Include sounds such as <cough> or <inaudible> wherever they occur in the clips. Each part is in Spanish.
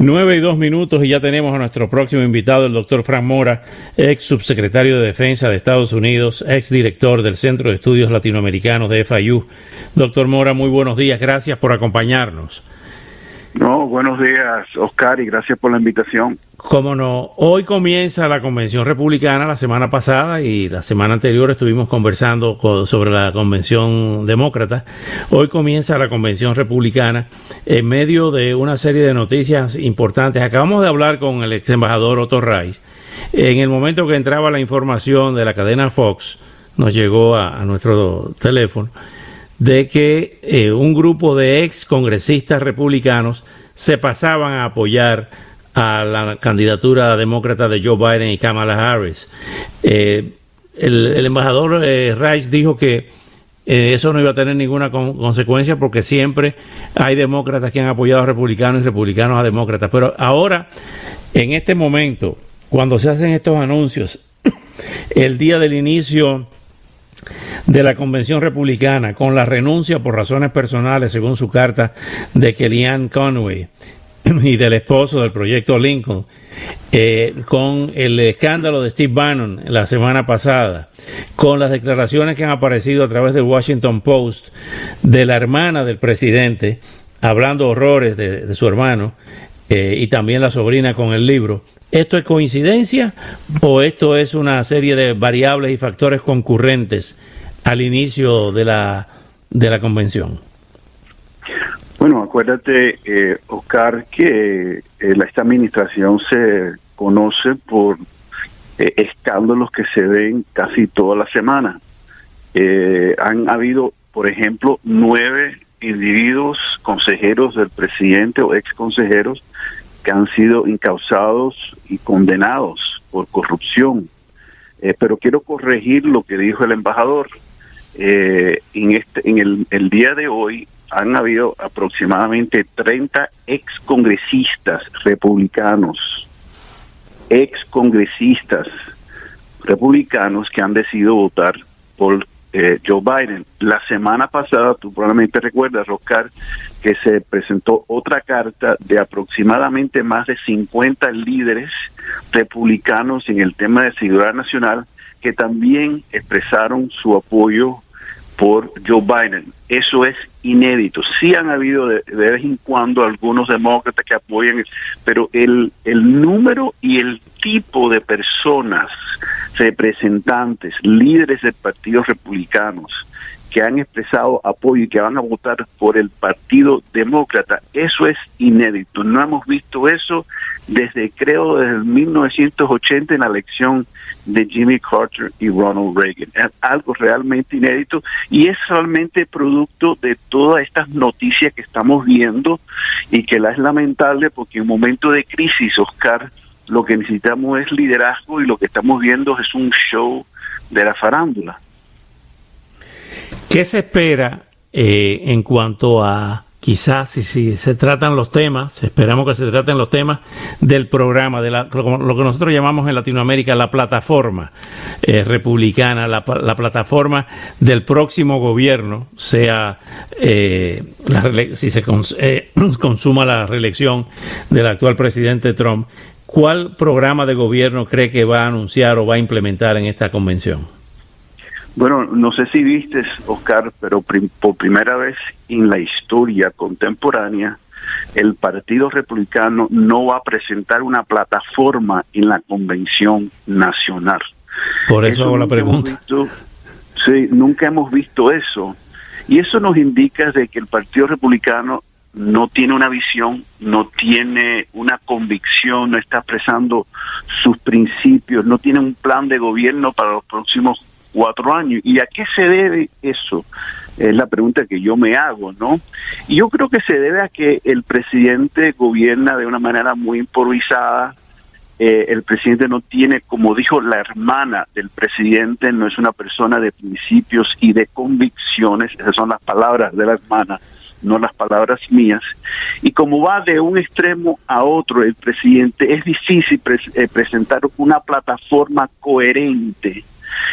9 y 2 minutos y ya tenemos a nuestro próximo invitado, el doctor Frank Mora, ex subsecretario de Defensa de Estados Unidos, ex director del Centro de Estudios Latinoamericanos de FIU. Doctor Mora, muy buenos días, gracias por acompañarnos. No, buenos días, Oscar, y gracias por la invitación. Cómo no, hoy comienza la convención republicana, la semana pasada y la semana anterior estuvimos conversando sobre la convención demócrata. Hoy comienza la convención republicana en medio de una serie de noticias importantes. Acabamos de hablar con el ex embajador Otto Reich. En el momento que entraba la información de la cadena Fox, nos llegó a, nuestro teléfono de que eh, un grupo de ex congresistas republicanos se pasaban a apoyar a la candidatura demócrata de Joe Biden y Kamala Harris. Eh, el, embajador eh, Rice dijo que eso no iba a tener ninguna consecuencia porque siempre hay demócratas que han apoyado a republicanos y republicanos a demócratas. Pero ahora, en este momento, cuando se hacen estos anuncios, <coughs> el día del inicio de la Convención Republicana con la renuncia por razones personales, según su carta de Kellyanne Conway y del esposo del proyecto Lincoln, eh, con el escándalo de Steve Bannon la semana pasada, con las declaraciones que han aparecido a través del Washington Post de la hermana del presidente, hablando horrores de, su hermano, eh, y también la sobrina con el libro. ¿Esto es coincidencia o esto es una serie de variables y factores concurrentes al inicio de la, de la convención? Bueno, acuérdate, eh, Oscar, que eh, esta administración se conoce por eh, escándalos que se ven casi toda la semana. han habido, por ejemplo, nueve individuos consejeros del presidente o ex consejeros que han sido incausados y condenados por corrupción. pero quiero corregir lo que dijo el embajador. en, este, en el, el día de hoy han habido aproximadamente 30 excongresistas republicanos, excongresistas republicanos que han decidido votar por eh, Joe Biden. La semana pasada, tú probablemente recuerdas, Roscar, que se presentó otra carta de aproximadamente más de 50 líderes republicanos en el tema de seguridad nacional que también expresaron su apoyo por Joe Biden. Eso es inédito. Sí han habido de, vez en cuando algunos demócratas que apoyan, pero el, el número y el tipo de personas, representantes, líderes de partidos republicanos que han expresado apoyo y que van a votar por el Partido Demócrata, eso es inédito. No hemos visto eso desde, creo, desde 1980 en la elección de Jimmy Carter y Ronald Reagan. Es algo realmente inédito y es realmente producto de todas estas noticias que estamos viendo y que la es lamentable porque en un momento de crisis, Oscar, lo que necesitamos es liderazgo y lo que estamos viendo es un show de la farándula. ¿Qué se espera eh, en cuanto a quizás si, se tratan los temas, esperamos que se traten los temas del programa, de lo, que nosotros llamamos en Latinoamérica la plataforma eh, republicana, la, plataforma del próximo gobierno, sea eh, si se <clears throat> consuma la reelección del actual presidente Trump, ¿cuál programa de gobierno cree que va a anunciar o va a implementar en esta convención? Bueno, no sé si viste, Oscar, pero por primera vez en la historia contemporánea, el Partido Republicano no va a presentar una plataforma en la Convención Nacional. Por eso, hago la pregunta. sí, nunca hemos visto eso. Y eso nos indica de que el Partido Republicano no tiene una visión, no tiene una convicción, no está expresando sus principios, no tiene un plan de gobierno para los próximos cuatro años. ¿Y a qué se debe eso? Es la pregunta que yo me hago, ¿no? Y yo creo que se debe a que el presidente gobierna de una manera muy improvisada, eh, el presidente no tiene, como dijo la hermana del presidente, no es una persona de principios y de convicciones, esas son las palabras de la hermana, no las palabras mías. Y como va de un extremo a otro el presidente, es difícil eh, presentar una plataforma coherente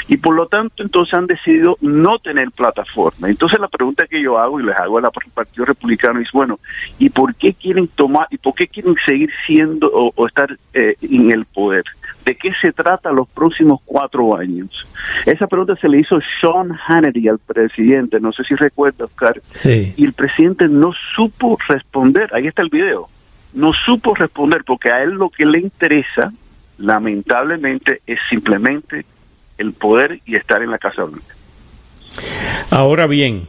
y por lo tanto entonces han decidido no tener plataforma. Entonces la pregunta que yo hago y les hago al Partido Republicano es, bueno, ¿y por qué quieren tomar y por qué quieren seguir siendo o, estar eh, en el poder? ¿De qué se trata los próximos cuatro años? Esa pregunta se le hizo Sean Hannity al presidente, no sé si recuerda, Oscar, y el presidente no supo responder, ahí está el video, no supo responder porque a él lo que le interesa, lamentablemente, es simplemente el poder y estar en la Casa Blanca. Ahora bien,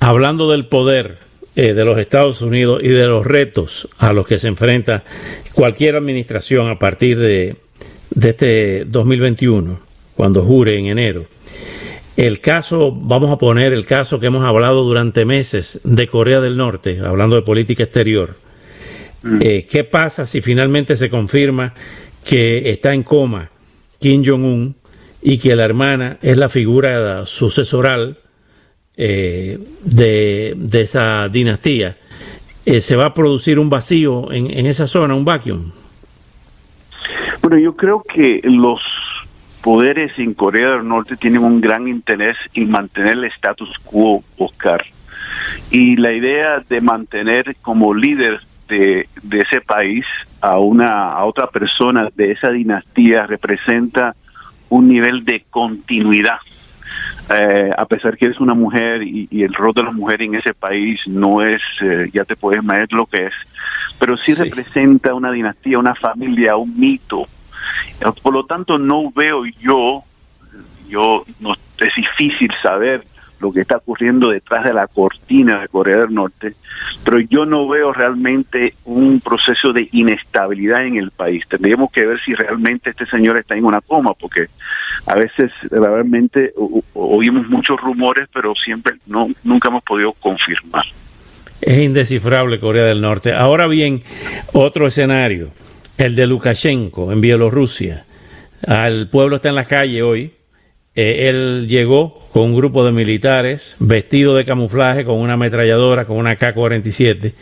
hablando del poder eh, de los Estados Unidos y de los retos a los que se enfrenta cualquier administración a partir de, de este 2021, cuando jure en enero, el caso, vamos a poner el caso que hemos hablado durante meses de Corea del Norte, hablando de política exterior. Mm. Eh, ¿Qué pasa si finalmente se confirma que está en coma Kim Jong-un y que la hermana es la figura sucesoral eh, de, esa dinastía, eh, ¿se va a producir un vacío en, en esa zona, un vacuum? Bueno, yo creo que los poderes en Corea del Norte tienen un gran interés en mantener el status quo, Oscar. Y la idea de mantener como líder de, de ese país a una a otra persona de esa dinastía representa un nivel de continuidad. Eh, a pesar que es una mujer y, el rol de la mujer en ese país no es, eh, ya te puedes imaginar lo que es, pero sí, representa una dinastía, una familia, un mito. Por lo tanto, no veo yo, yo no, es difícil saber lo que está ocurriendo detrás de la cortina de Corea del Norte, pero yo no veo realmente un proceso de inestabilidad en el país. Tendríamos que ver si realmente este señor está en una coma, porque a veces realmente oímos muchos rumores, pero siempre no nunca hemos podido confirmar. Es indescifrable Corea del Norte. Ahora bien, otro escenario, el de Lukashenko en Bielorrusia. El pueblo está en la calle hoy, eh, él llegó con un grupo de militares vestido de camuflaje, con una ametralladora, con una K-47.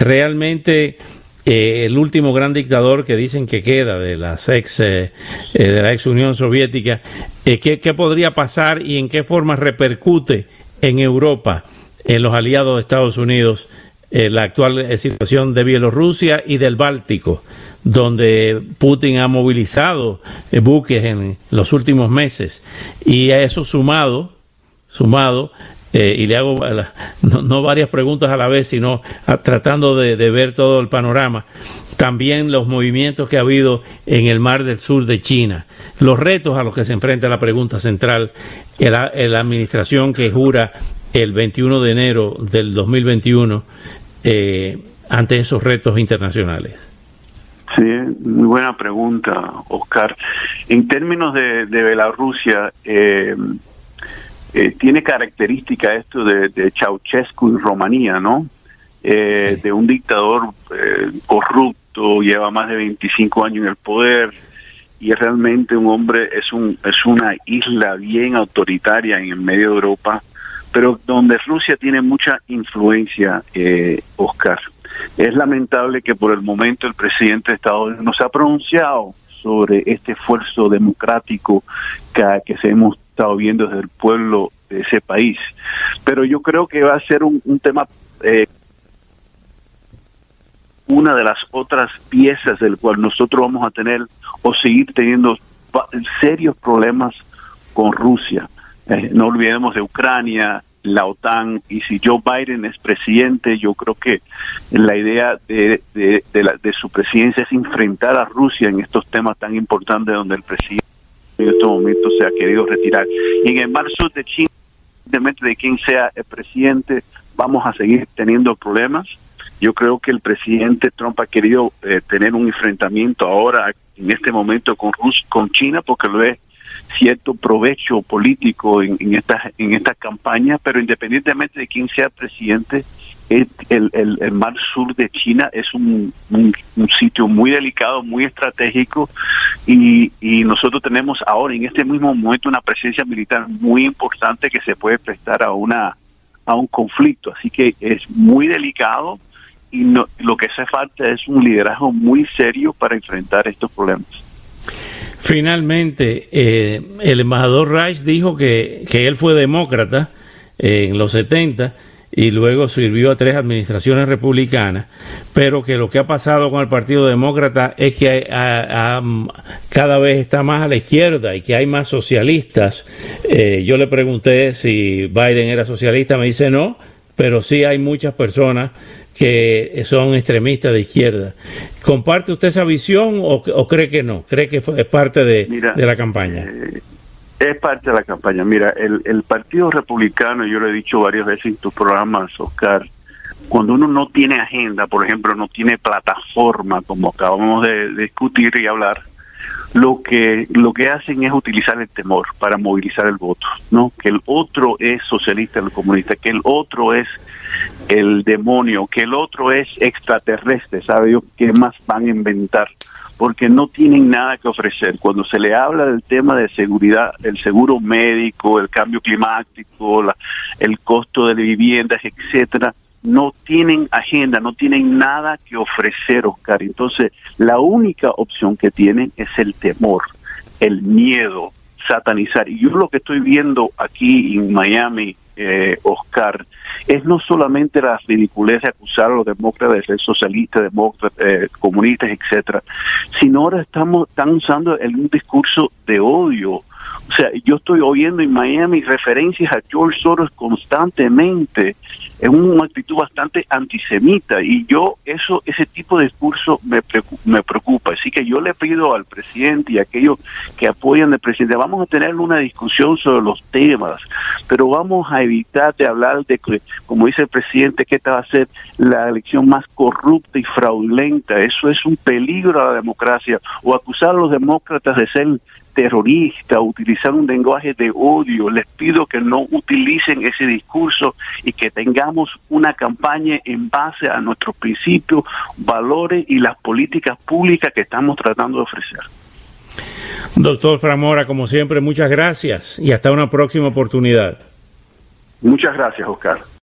Realmente eh, el último gran dictador que dicen que queda de, las ex, eh, de la ex Unión Soviética, ¿qué, ¿qué podría pasar y en qué forma repercute en Europa, en los aliados de Estados Unidos, la actual situación de Bielorrusia y del Báltico? donde Putin ha movilizado eh, buques en los últimos meses y a eso sumado, sumado, eh, y le hago no, varias preguntas a la vez, sino tratando de, ver todo el panorama, también los movimientos que ha habido en el mar del sur de China, los retos a los que se enfrenta la pregunta central, la administración que jura el 21 de enero del 2021 eh, ante esos retos internacionales. Sí, muy buena pregunta, Oscar. En términos de, de Bielorrusia, eh, eh, tiene característica esto de, de, Ceausescu en Rumanía, ¿no? Eh, de un dictador corrupto, lleva más de 25 años en el poder y es realmente un hombre, es, un, es una isla bien autoritaria en el medio de Europa, pero donde Rusia tiene mucha influencia, Oscar. Es lamentable que por el momento el presidente de Estados Unidos no se ha pronunciado sobre este esfuerzo democrático que, se hemos estado viendo desde el pueblo de ese país. Pero yo creo que va a ser un, tema, eh, una de las otras piezas del cual nosotros vamos a tener o seguir teniendo serios problemas con Rusia. Eh, no olvidemos de Ucrania, la OTAN y si Joe Biden es presidente, yo creo que la idea de, de, de, su presidencia es enfrentar a Rusia en estos temas tan importantes donde el presidente en estos momentos se ha querido retirar. Y en el mar sur de China, independientemente de quién sea el presidente, vamos a seguir teniendo problemas. Yo creo que el presidente Trump ha querido eh, tener un enfrentamiento ahora, en este momento, con, Rus con China, porque lo es cierto provecho político en, esta en esta campaña, pero independientemente de quién sea presidente, el, el, mar sur de China es un, un, sitio muy delicado, muy estratégico y, y, nosotros tenemos ahora en este mismo momento una presencia militar muy importante que se puede prestar a una a un conflicto, así que es muy delicado y no, lo que hace falta es un liderazgo muy serio para enfrentar estos problemas. Finalmente, eh, el embajador Rice dijo que, que él fue demócrata en los 70 y luego sirvió a tres administraciones republicanas, pero que lo que ha pasado con el Partido Demócrata es que cada vez está más a la izquierda y que hay más socialistas. Eh, yo le pregunté si Biden era socialista, me dice no, pero sí hay muchas personas que son extremistas de izquierda. ¿Comparte usted esa visión o, cree que no? ¿Cree que es parte de, de la campaña? Eh, es parte de la campaña. Mira, el, el Partido Republicano, yo lo he dicho varias veces en tus programas, Oscar, cuando uno no tiene agenda, por ejemplo, no tiene plataforma, como acabamos de, discutir y hablar, lo que lo que hacen es utilizar el temor para movilizar el voto, ¿no? Que el otro es socialista, el comunista, que el otro es el demonio, que el otro es extraterrestre, ¿sabe Dios qué más van a inventar? porque no tienen nada que ofrecer. Cuando se le habla del tema de seguridad, el seguro médico, el cambio climático, el costo de viviendas, etcétera, no tienen agenda, no tienen nada que ofrecer, Oscar. Entonces, la única opción que tienen es el temor, el miedo, satanizar. Y yo lo que estoy viendo aquí en Miami, eh, Oscar, es no solamente la ridiculez de acusar a los demócratas de socialistas, demócratas, eh, comunistas, etcétera, sino ahora estamos están usando el, un discurso de odio o sea, yo estoy oyendo en Miami referencias a George Soros constantemente, en una actitud bastante antisemita, y yo, eso, ese tipo de discurso me preocupa, me preocupa. Así que yo le pido al presidente y a aquellos que apoyan al presidente, vamos a tener una discusión sobre los temas, pero vamos a evitar de hablar de como dice el presidente, que esta va a ser la elección más corrupta y fraudulenta. Eso es un peligro a la democracia, o acusar a los demócratas de ser terrorista, utilizar un lenguaje de odio. Les pido que no utilicen ese discurso y que tengamos una campaña en base a nuestros principios, valores y las políticas públicas que estamos tratando de ofrecer. Doctor Framora, como siempre, muchas gracias y hasta una próxima oportunidad. Muchas gracias, Oscar.